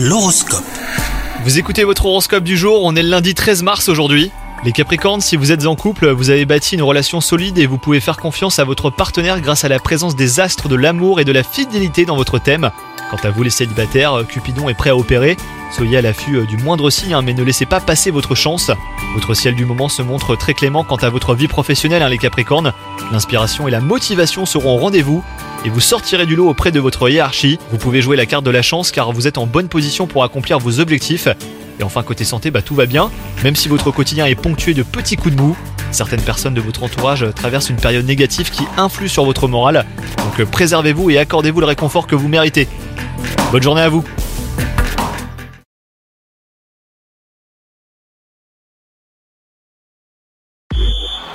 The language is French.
L'horoscope. Vous écoutez votre horoscope du jour, on est le lundi 13 mars aujourd'hui. Les Capricornes, si vous êtes en couple, vous avez bâti une relation solide et vous pouvez faire confiance à votre partenaire grâce à la présence des astres de l'amour et de la fidélité dans votre thème. Quant à vous les célibataires, Cupidon est prêt à opérer. Soyez à l'affût euh, du moindre signe, hein, mais ne laissez pas passer votre chance. Votre ciel du moment se montre très clément quant à votre vie professionnelle, hein, les Capricornes. L'inspiration et la motivation seront au rendez-vous et vous sortirez du lot auprès de votre hiérarchie. Vous pouvez jouer la carte de la chance car vous êtes en bonne position pour accomplir vos objectifs. Et enfin côté santé, bah, tout va bien, même si votre quotidien est ponctué de petits coups de mou. Certaines personnes de votre entourage traversent une période négative qui influe sur votre morale. Donc euh, préservez-vous et accordez-vous le réconfort que vous méritez. Bonne journée à vous